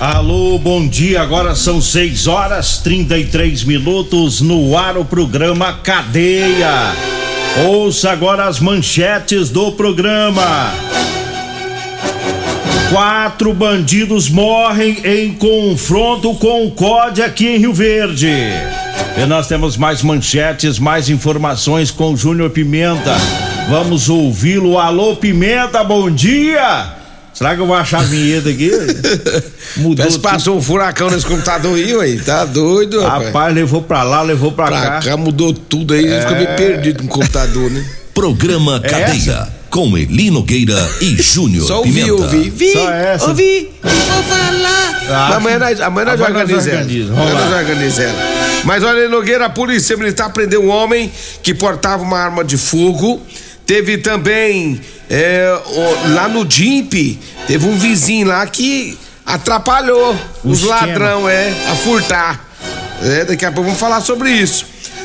Alô, bom dia. Agora são 6 horas 33 minutos no ar o programa Cadeia. Ouça agora as manchetes do programa. Quatro bandidos morrem em confronto com o COD aqui em Rio Verde. E nós temos mais manchetes, mais informações com Júnior Pimenta. Vamos ouvi-lo. Alô, Pimenta, bom dia! Será que eu vou achar a vinheta aqui? Mudou. Parece passou um furacão nesse computador aí, ué. Tá doido, rapaz. Rapaz, levou pra lá, levou pra, pra cá. cá. mudou tudo aí, é... ficou meio perdido no computador, né? Programa é Cadeia. Essa? Com Elino Gueira e Júnior Só ouvi, Pimenta. ouvi. Vi, Só essa. ouvi, vou falar. Ah, amanhã nós, amanhã nós organizamos. Amanhã nós organizamos. Mas olha, Nogueira, a polícia militar prendeu um homem que portava uma arma de fogo. Teve também é, lá no DIMP, teve um vizinho lá que atrapalhou o os ladrão, é, a furtar. É, daqui a pouco vamos falar sobre isso.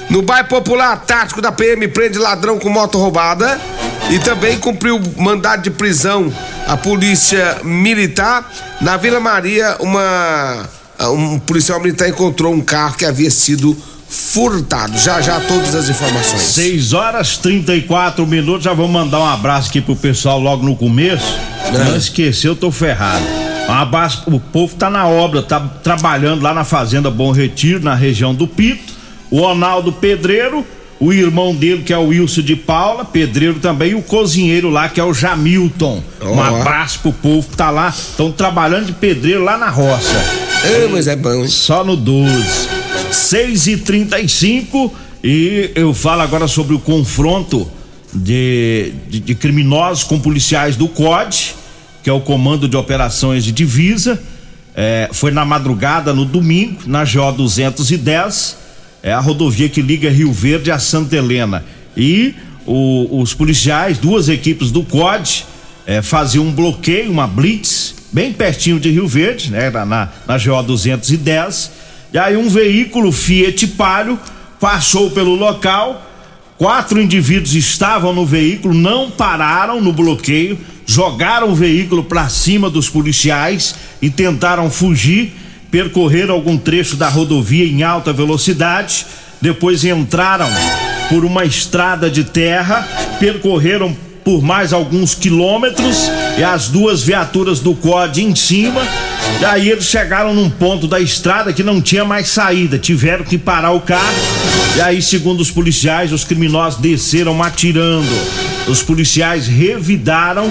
No bairro Popular, tático da PM prende ladrão com moto roubada e também cumpriu mandado de prisão a polícia militar. Na Vila Maria, uma um policial militar encontrou um carro que havia sido furtado. Já já todas as informações. 6 horas 34 minutos. Já vou mandar um abraço aqui pro pessoal logo no começo. É. Não esqueceu, eu tô ferrado. Um abraço, o povo tá na obra, tá trabalhando lá na Fazenda Bom Retiro, na região do Pito. O Ronaldo Pedreiro, o irmão dele, que é o Wilson de Paula, pedreiro também, e o cozinheiro lá, que é o Jamilton. Oh. Um abraço pro povo que tá lá, estão trabalhando de pedreiro lá na roça. É, mas é bom, hein? Só no 12. 6 e 35 e eu falo agora sobre o confronto de, de, de criminosos com policiais do COD, que é o Comando de Operações de Divisa. É, foi na madrugada, no domingo, na GO 210, é a rodovia que liga Rio Verde a Santa Helena. E o, os policiais, duas equipes do COD, é, faziam um bloqueio, uma blitz, bem pertinho de Rio Verde, né, na, na GO 210 e aí um veículo Fiat Palio passou pelo local, quatro indivíduos estavam no veículo, não pararam no bloqueio, jogaram o veículo para cima dos policiais e tentaram fugir, percorreram algum trecho da rodovia em alta velocidade, depois entraram por uma estrada de terra, percorreram por mais alguns quilômetros e as duas viaturas do COD em cima. Daí eles chegaram num ponto da estrada que não tinha mais saída, tiveram que parar o carro. E aí, segundo os policiais, os criminosos desceram atirando. Os policiais revidaram,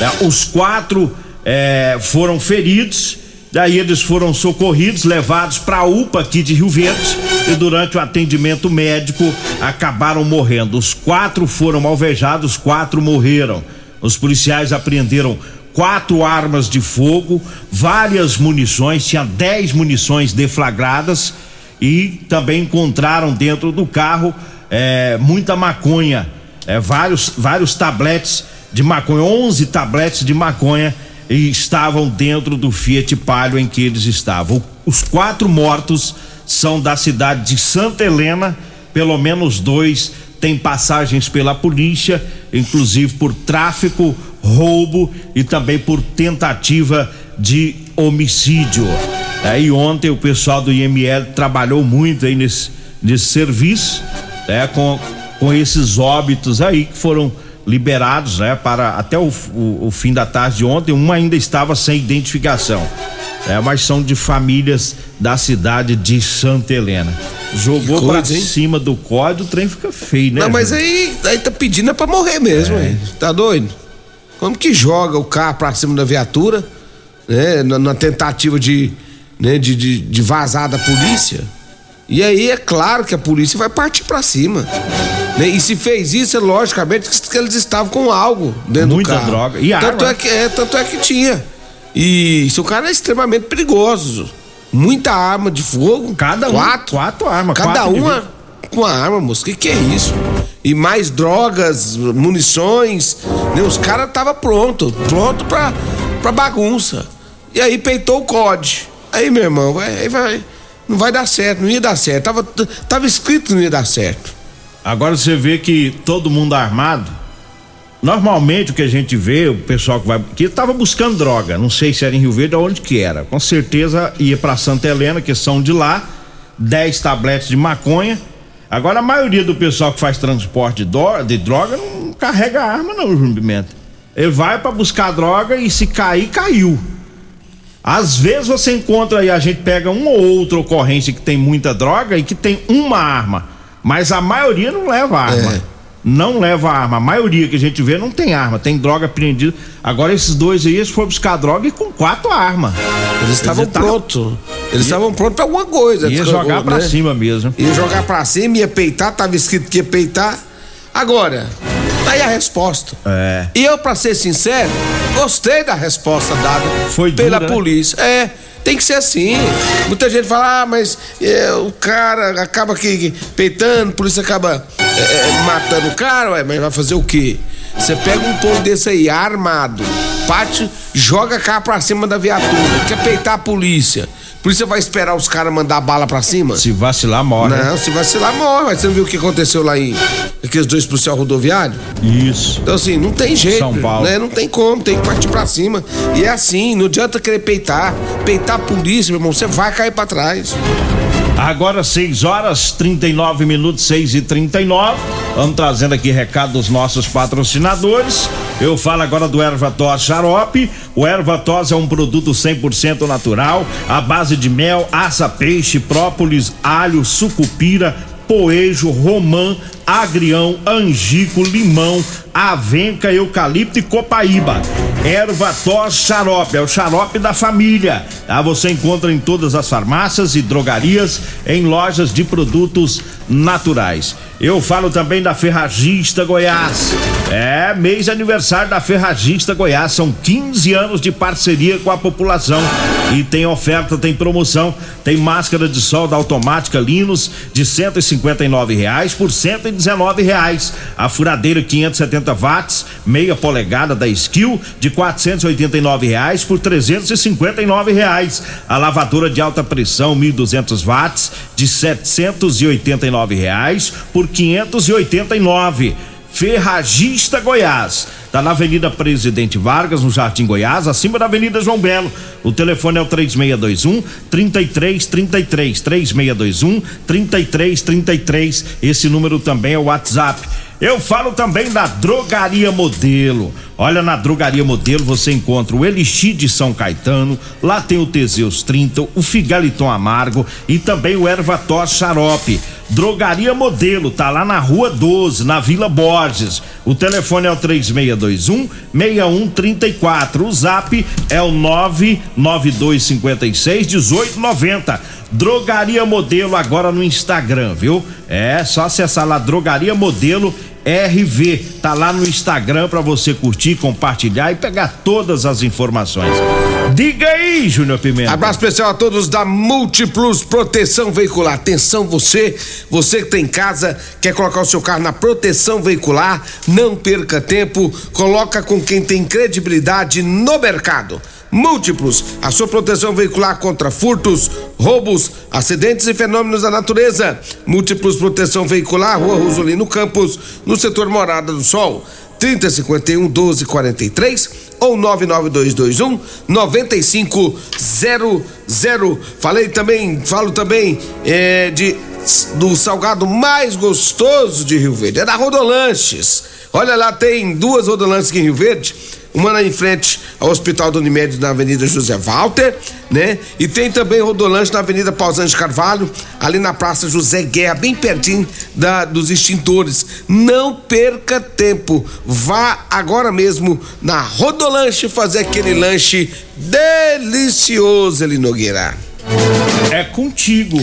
né? os quatro é, foram feridos. Daí eles foram socorridos, levados para a UPA aqui de Rio Verde e durante o atendimento médico acabaram morrendo. Os quatro foram alvejados, quatro morreram. Os policiais apreenderam quatro armas de fogo, várias munições, tinha dez munições deflagradas e também encontraram dentro do carro é, muita maconha, é, vários, vários tabletes de maconha, 11 tabletes de maconha e estavam dentro do Fiat Palio em que eles estavam. Os quatro mortos são da cidade de Santa Helena, pelo menos dois têm passagens pela polícia, inclusive por tráfico, roubo e também por tentativa de homicídio. Aí ontem o pessoal do IML trabalhou muito aí nesse, nesse serviço, né, com com esses óbitos aí que foram liberados, né, para até o, o, o fim da tarde de ontem, um ainda estava sem identificação. É, mas são de famílias da cidade de Santa Helena. Jogou coisa, pra hein? cima do código, o trem fica feio, né? Não, mas aí, aí tá pedindo é pra morrer mesmo, é. hein? Tá doido? Como que joga o carro pra cima da viatura, né? Na, na tentativa de, né, de, de, de vazar da polícia. E aí é claro que a polícia vai partir para cima. Né? E se fez isso, é logicamente que eles estavam com algo dentro Muita do carro. Muita droga. E tanto arma. É que, é, tanto é que tinha. E seu cara é extremamente perigoso. Muita arma de fogo. Cada quatro, um. Quatro armas. Cada quatro uma com a arma, moço. O que, que é isso? E mais drogas, munições. Né? Os caras estavam pronto, pronto pra, pra bagunça. E aí peitou o COD. Aí, meu irmão, vai, vai, não vai dar certo, não ia dar certo. Tava, tava escrito que não ia dar certo. Agora você vê que todo mundo armado. Normalmente o que a gente vê, o pessoal que vai. que tava buscando droga, não sei se era em Rio Verde ou onde que era. Com certeza ia para Santa Helena, que são de lá, 10 tabletes de maconha. Agora a maioria do pessoal que faz transporte de droga não carrega arma, não, Júnior Pimenta. Ele vai para buscar droga e se cair, caiu. Às vezes você encontra aí, a gente pega uma ou outra ocorrência que tem muita droga e que tem uma arma. Mas a maioria não leva arma. É. Não leva arma. A maioria que a gente vê não tem arma, tem droga apreendida. Agora esses dois aí, eles foram buscar droga e com quatro armas. Eles estavam prontos. Eles estavam prontos pra alguma coisa. Ia jogar né? pra cima mesmo. Ia jogar pra cima, ia peitar, tava escrito que ia peitar. Agora, aí a resposta. É. E eu, pra ser sincero, gostei da resposta dada Foi pela dura, né? polícia. Né? É. Tem que ser assim. Muita gente fala, ah, mas é, o cara acaba que, peitando, a polícia acaba é, é, matando o cara, ué, mas vai fazer o quê? Você pega um povo desse aí, armado, parte, joga cá pra cima da viatura, quer peitar a polícia. A polícia vai esperar os caras mandar bala pra cima? Se vacilar, morre. Não, se vacilar, morre. Mas você não viu o que aconteceu lá em aqueles dois policiais rodoviários? Isso. Então, assim, não tem jeito. São Paulo. Né? Não tem como, tem que partir pra cima. E é assim, não adianta querer peitar. Peitar a polícia, meu irmão, você vai cair pra trás. Agora 6 horas 39 minutos, 6 e 39 Vamos trazendo aqui recado dos nossos patrocinadores. Eu falo agora do Ervatos Xarope. O Ervatos é um produto 100% natural, à base de mel, aça, peixe, própolis, alho, sucupira, poejo, romã, agrião, angico, limão, avenca, eucalipto e copaíba. Erva tos xarope, é o xarope da família. Tá? Você encontra em todas as farmácias e drogarias, em lojas de produtos naturais. Eu falo também da Ferragista Goiás. É mês de aniversário da Ferragista Goiás. São 15 anos de parceria com a população. E tem oferta, tem promoção. Tem máscara de sol da automática Linus de 159 reais por 119 reais. A furadeira 570 watts, meia polegada da Skill de 489 reais por 359 reais. A lavadora de alta pressão 1.200 watts de 789 reais por 589. Ferragista Goiás. Tá na Avenida Presidente Vargas, no Jardim Goiás, acima da Avenida João Belo. O telefone é o 3621 3333 3621 3333. Esse número também é o WhatsApp. Eu falo também da Drogaria Modelo. Olha, na Drogaria Modelo você encontra o Elixir de São Caetano, lá tem o Teseus 30, o Figaliton Amargo e também o Ervator Xarope. Drogaria Modelo, tá lá na Rua 12, na Vila Borges. O telefone é o 3621 6134. O zap é o 99256 1890. Drogaria Modelo agora no Instagram, viu? É só acessar lá Drogaria Modelo RV. Tá lá no Instagram para você curtir, compartilhar e pegar todas as informações. Diga aí, Júnior Pimenta. Abraço especial a todos da Multiplus Proteção Veicular. Atenção você, você que tem casa, quer colocar o seu carro na proteção veicular, não perca tempo, coloca com quem tem credibilidade no mercado. Múltiplos, a sua proteção veicular contra furtos, roubos, acidentes e fenômenos da natureza. Múltiplos Proteção Veicular, Rua Rosolino Campos, no setor Morada do Sol. 3051 1243 ou 99221 9500. Falei também, falo também é, de do salgado mais gostoso de Rio Verde. É da Rodolanches. Olha lá, tem duas Rodolanches aqui em Rio Verde uma lá em frente ao Hospital do Unimed na Avenida José Walter, né? E tem também Rodolanche na Avenida Pausante Carvalho, ali na Praça José Guerra, bem pertinho da, dos extintores. Não perca tempo, vá agora mesmo na Rodolanche fazer aquele lanche delicioso, Eli Nogueira. É contigo.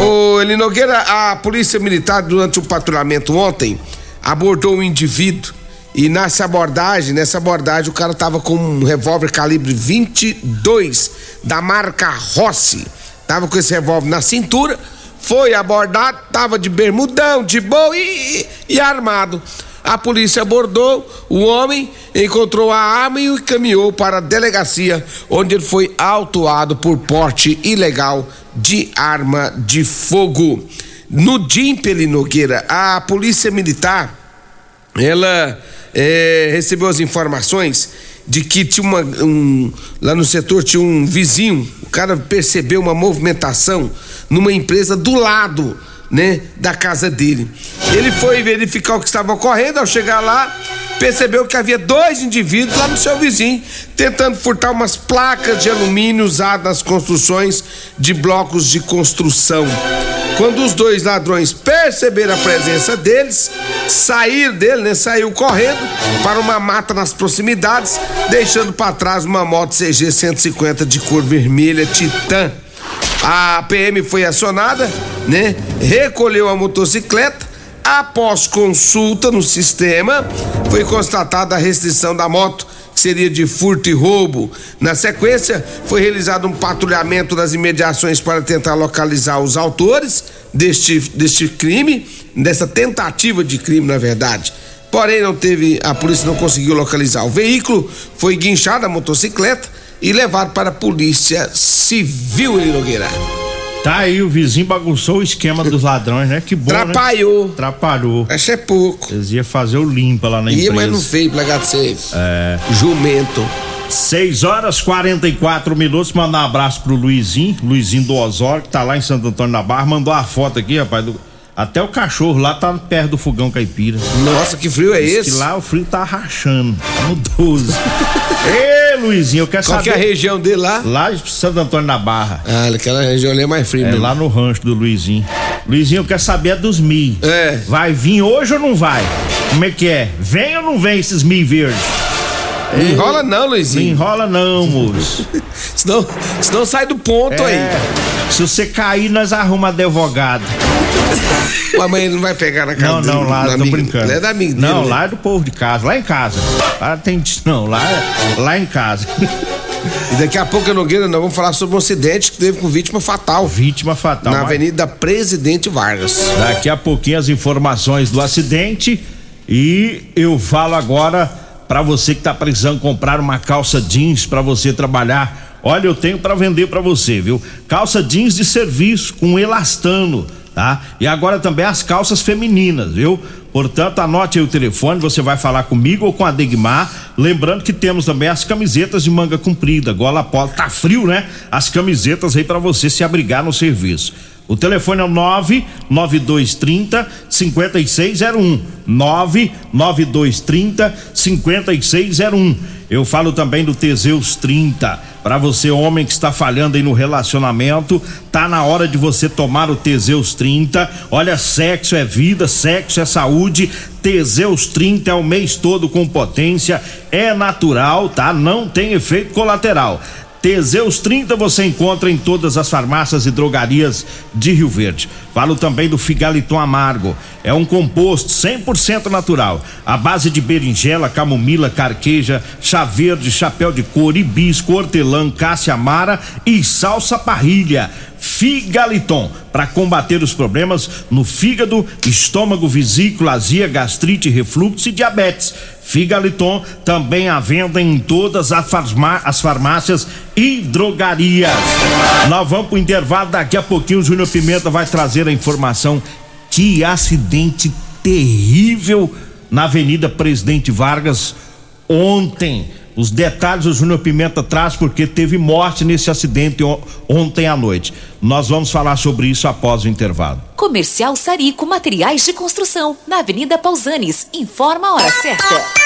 Ô, Eli Nogueira, a Polícia Militar, durante o patrulhamento ontem, abordou um indivíduo e nessa abordagem, nessa abordagem, o cara tava com um revólver calibre 22 da marca Rossi. Tava com esse revólver na cintura, foi abordado, tava de bermudão, de boa e, e, armado. A polícia abordou o homem, encontrou a arma e o encaminhou para a delegacia, onde ele foi autuado por porte ilegal de arma de fogo. No Dimpeli Nogueira, a polícia militar, ela é, recebeu as informações de que tinha uma. Um, lá no setor tinha um vizinho, o cara percebeu uma movimentação numa empresa do lado, né, da casa dele. Ele foi verificar o que estava ocorrendo, ao chegar lá, percebeu que havia dois indivíduos lá no seu vizinho tentando furtar umas placas de alumínio usadas nas construções de blocos de construção. Quando os dois ladrões perceberam a presença deles, saíram dele, né? Saiu correndo para uma mata nas proximidades, deixando para trás uma moto CG 150 de cor vermelha Titan. A PM foi acionada, né? Recolheu a motocicleta. Após consulta no sistema, foi constatada a restrição da moto que seria de furto e roubo. Na sequência, foi realizado um patrulhamento das imediações para tentar localizar os autores deste, deste crime, dessa tentativa de crime, na verdade. Porém, não teve, a polícia não conseguiu localizar o veículo, foi guinchado a motocicleta e levado para a polícia civil em Nogueira. Tá aí, o vizinho bagunçou o esquema dos ladrões, né? Que bom, Trapalhou. Né? Atrapalhou. Acho é pouco. Eles iam fazer o limpa lá na Ia, empresa. mas não fez, plegado ser. É. Jumento. 6 horas 44 minutos. Mandar um abraço pro Luizinho, Luizinho do Osório, que tá lá em Santo Antônio da Barra. Mandou a foto aqui, rapaz, do, até o cachorro lá tá perto do fogão caipira. Nossa, que frio é Diz esse? Que lá o frio tá rachando. Tá no 12. Luizinho, eu quero Qual saber. Qual que é a região dele lá? Lá em Santo Antônio da Barra. Ah, aquela região ali é mais frio é, mesmo. lá no rancho do Luizinho. Luizinho, eu quero saber é dos mi. É. Vai vir hoje ou não vai? Como é que é? Vem ou não vem esses mi verdes? Não enrola não, Luizinho. Não enrola não, moço. senão, senão sai do ponto é, aí. Se você cair, nós arruma advogado. A mãe não vai pegar na casa Não, não, lá tô amiga, brincando. É da amiga dele, Não, né? lá é do povo de casa, lá em casa. Lá tem. Não, lá, lá em casa. E daqui a pouco, Nogueira, nós vamos falar sobre um acidente que teve com vítima fatal. Vítima fatal. Na mas... Avenida Presidente Vargas. Daqui a pouquinho as informações do acidente. E eu falo agora para você que tá precisando comprar uma calça jeans para você trabalhar. Olha, eu tenho para vender para você, viu? Calça jeans de serviço com elastano tá? E agora também as calças femininas, viu? Portanto, anote aí o telefone, você vai falar comigo ou com a Degmar. Lembrando que temos também as camisetas de manga comprida, gola polo. Tá frio, né? As camisetas aí para você se abrigar no serviço. O telefone é o 99230 5601. 99230 5601. Eu falo também do Teseus 30. Para você, homem que está falhando aí no relacionamento, tá na hora de você tomar o Teseus 30. Olha, sexo é vida, sexo é saúde. Teseus 30 é o mês todo com potência, é natural, tá? Não tem efeito colateral. Teseus 30 você encontra em todas as farmácias e drogarias de Rio Verde. Falo também do Figaliton Amargo. É um composto 100% natural, à base de berinjela, camomila, carqueja, chá verde, chapéu de couro, hibisco, hortelã, cássia amara e salsa parrilha. Figaliton, para combater os problemas no fígado, estômago, vesícula, azia, gastrite, refluxo e diabetes. Figaliton também à venda em todas as, farmá as farmácias e drogarias. Nós vamos pro intervalo, daqui a pouquinho o Júnior Pimenta vai trazer a informação. Que acidente terrível na Avenida Presidente Vargas ontem Os detalhes o Júnior Pimenta traz porque teve morte nesse acidente ontem à noite. Nós vamos falar sobre isso após o intervalo. Comercial Sarico Materiais de Construção, na Avenida Pausanes. Informa a hora certa.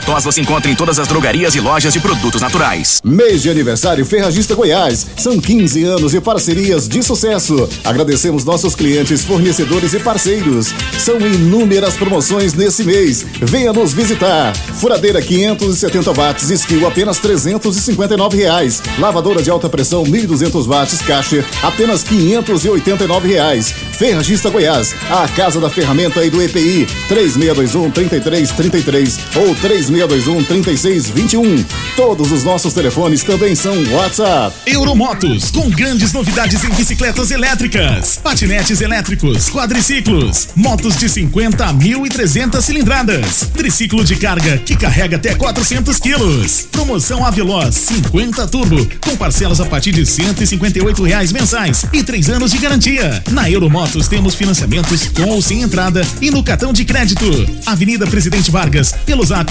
Ervatós você encontra em todas as drogarias e lojas de produtos naturais. Mês de aniversário Ferragista Goiás. São 15 anos de parcerias de sucesso. Agradecemos nossos clientes, fornecedores e parceiros. São inúmeras promoções nesse mês. Venha nos visitar. Furadeira 570 watts, skill apenas 359 reais. Lavadora de alta pressão 1200 watts, caixa apenas 589 reais. Ferragista Goiás, a casa da ferramenta e do EPI 3621 3333 ou 3 3621 3621. Todos os nossos telefones também são WhatsApp. Euromotos, com grandes novidades em bicicletas elétricas, patinetes elétricos, quadriciclos, motos de 50 a 1.300 cilindradas, triciclo de carga que carrega até 400 quilos. Promoção Aveloz 50 Turbo, com parcelas a partir de 158 reais mensais e três anos de garantia. Na Euromotos temos financiamentos com ou sem entrada e no cartão de crédito. Avenida Presidente Vargas, pelo zap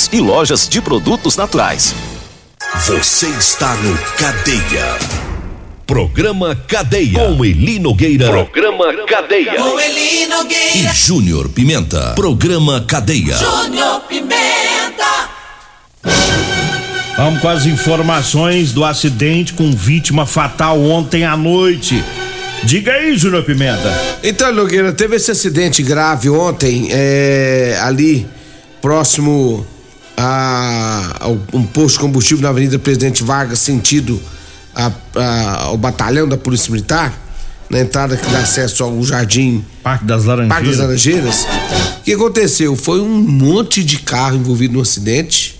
e lojas de produtos naturais. Você está no Cadeia. Programa Cadeia. Com Eli Nogueira. Programa Cadeia. com Eli Nogueira. E Júnior Pimenta. Programa Cadeia. Júnior Pimenta. Vamos com as informações do acidente com vítima fatal ontem à noite. Diga aí, Júnior Pimenta. Então, Nogueira, teve esse acidente grave ontem, é, ali, próximo a, um posto de combustível na Avenida Presidente Vargas, sentido a, a, ao batalhão da Polícia Militar, na entrada que dá acesso ao Jardim Parque das Laranjeiras. Parque das Laranjeiras. O que aconteceu? Foi um monte de carro envolvido no acidente.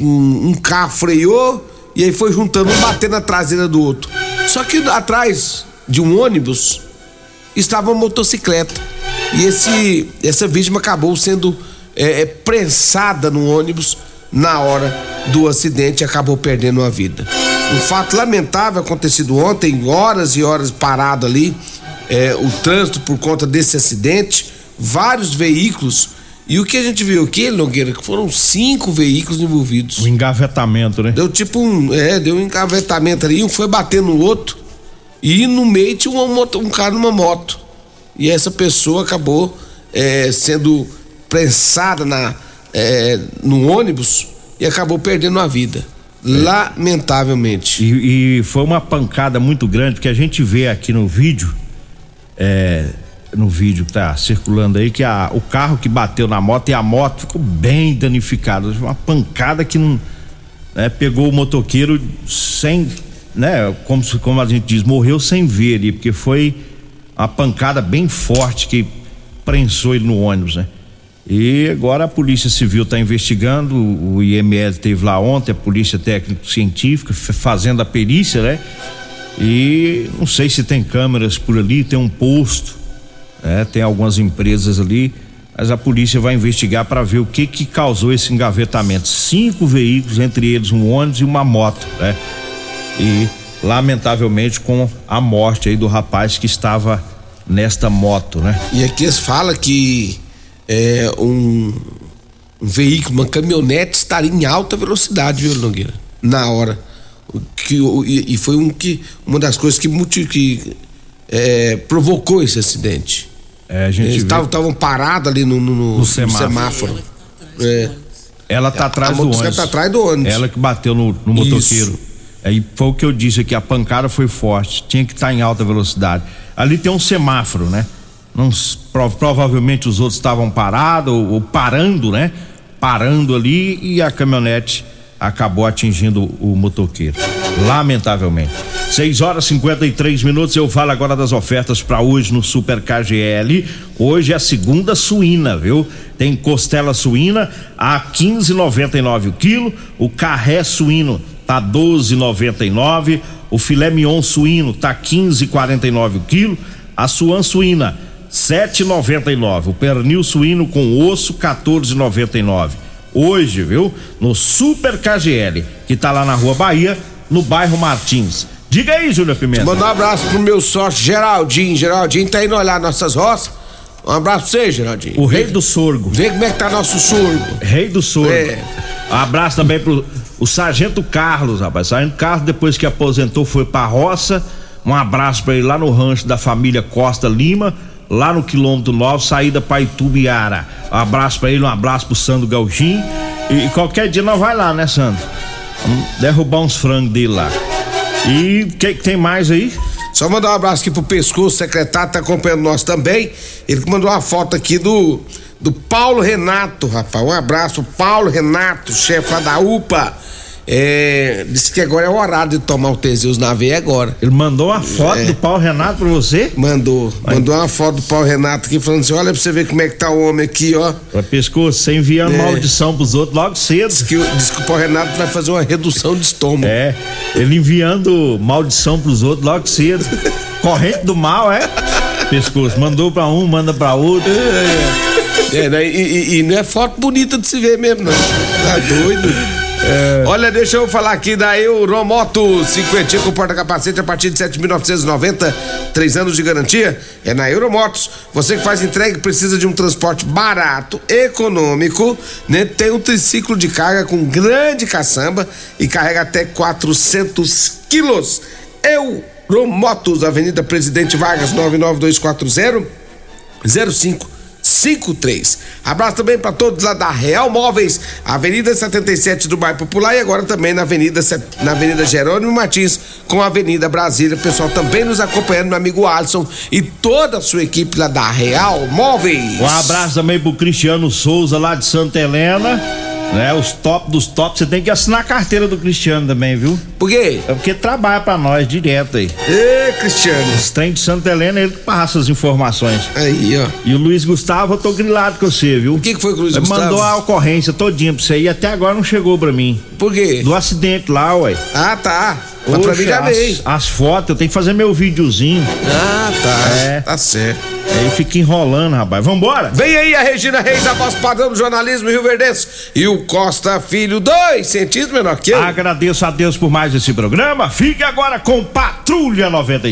Um, um carro freou e aí foi juntando um batendo na traseira do outro. Só que atrás de um ônibus estava uma motocicleta. E esse, essa vítima acabou sendo é, é, prensada no ônibus na hora do acidente e acabou perdendo a vida. um fato lamentável acontecido ontem, horas e horas parado ali, é, o trânsito por conta desse acidente, vários veículos. E o que a gente viu aqui, Nogueira, que foram cinco veículos envolvidos. O engavetamento, né? Deu tipo um. É, deu um engavetamento ali, um foi bater no outro. E no meio tinha moto, um cara numa moto. E essa pessoa acabou é, sendo prensada na, é, no ônibus e acabou perdendo a vida. Lamentavelmente. E, e, foi uma pancada muito grande, porque a gente vê aqui no vídeo, é, no vídeo que tá circulando aí, que a, o carro que bateu na moto e a moto ficou bem danificada. Uma pancada que não. Né, pegou o motoqueiro sem. Né, como, como a gente diz, morreu sem ver ali, porque foi uma pancada bem forte que prensou ele no ônibus, né? E agora a Polícia Civil está investigando, o IML teve lá ontem, a Polícia Técnico Científica fazendo a perícia, né? E não sei se tem câmeras por ali, tem um posto, né? Tem algumas empresas ali, mas a polícia vai investigar para ver o que que causou esse engavetamento. Cinco veículos, entre eles um ônibus e uma moto, né? E lamentavelmente com a morte aí do rapaz que estava nesta moto, né? E aqui eles falam que é, um, um, veículo, uma caminhonete estaria em alta velocidade, viu, Nogueira? Na hora. Que, e, e foi um que, uma das coisas que, que é, provocou esse acidente. É, a gente Eles estavam parados ali no, no, no, no semáforo. semáforo. É. Ela tá atrás do ônibus. tá atrás do ônibus. Ela que bateu no, no motoqueiro. Aí foi o que eu disse aqui, a pancada foi forte, tinha que estar tá em alta velocidade. Ali tem um semáforo, né? Não, provavelmente os outros estavam parados ou, ou, parando, né? Parando ali e a caminhonete acabou atingindo o motoqueiro. Lamentavelmente. 6 horas e 53 minutos. Eu falo agora das ofertas para hoje no Super KGL. Hoje é a segunda suína, viu? Tem costela suína a 15,99 o quilo. O carré suíno tá 12,99. O filé mignon suíno tá 15,49 o quilo. A suan suína 7,99. O pernil suíno com osso 14,99. Hoje, viu? No Super KGL, que tá lá na Rua Bahia, no bairro Martins. Diga aí, Júnior Pimenta. Mandar um abraço pro meu sócio Geraldinho. Geraldinho tá indo olhar nossas roças. Um abraço pra você, Geraldinho. O rei do sorgo. Vê como é que tá nosso sorgo. Rei do sorgo. É. Um abraço também pro o Sargento Carlos, rapaz. Sargento Carlos, depois que aposentou, foi pra roça. Um abraço pra ele lá no rancho da família Costa Lima lá no quilômetro 9, saída para Itubiara. Um abraço para ele, um abraço pro Sandro Galchim. E, e, qualquer dia nós vai lá, né, Sandro? Derrubar uns frangos dele lá. E o que, que tem mais aí? Só mandar um abraço aqui pro Pescoço, secretário, tá acompanhando nós também. Ele mandou uma foto aqui do do Paulo Renato, rapaz. Um abraço, Paulo Renato, chefe da UPA. É, disse que agora é o horário de tomar o Teseus na veia agora. Ele mandou uma foto é. do Paulo Renato pra você? Mandou. Vai. Mandou uma foto do Paulo Renato aqui falando assim: olha pra você ver como é que tá o homem aqui, ó. Pra pescoço, você enviando é. maldição pros outros logo cedo. Diz que, diz que o Paulo Renato vai fazer uma redução de estômago. É, ele enviando maldição pros outros logo cedo. Corrente do mal, é? Pescoço, mandou pra um, manda pra outro. É, é. é né? e, e, e, não é foto bonita de se ver mesmo, não. Tá doido. É. Olha, deixa eu falar aqui da Euromoto 50 com porta-capacete a partir de 7.990, três anos de garantia. É na Euromotos. Você que faz entrega precisa de um transporte barato, econômico, né? Tem um triciclo de carga com grande caçamba e carrega até 400 quilos. Euromotos, Avenida Presidente Vargas, 99240 05 53. Abraço também para todos lá da Real Móveis, Avenida 77 do Bairro Popular e agora também na Avenida na Avenida Jerônimo Martins com a Avenida Brasília. O pessoal também nos acompanhando, meu amigo Alisson e toda a sua equipe lá da Real Móveis. Um abraço também pro Cristiano Souza lá de Santa Helena né? Os top dos tops, você tem que assinar a carteira do Cristiano também, viu? Por quê? É porque trabalha pra nós direto aí. Ê, Cristiano. Os trem de Santa Helena, ele que passa as informações. Aí, ó. E o Luiz Gustavo, eu tô grilado com você, viu? O que, que foi que o Luiz ele Gustavo? mandou a ocorrência todinha pra você e até agora não chegou pra mim. Por quê? Do acidente lá, ué. Ah, tá. Mas pra mim já as, veio. as fotos, eu tenho que fazer meu videozinho. Ah, tá. É. Tá certo. Aí fica enrolando, rapaz. Vambora? Vem aí a Regina Reis, a voz padrão do jornalismo Rio Verdense. E o Costa Filho, dois centímetros menor que eu. Agradeço a Deus por mais esse programa. Fique agora com Patrulha 90.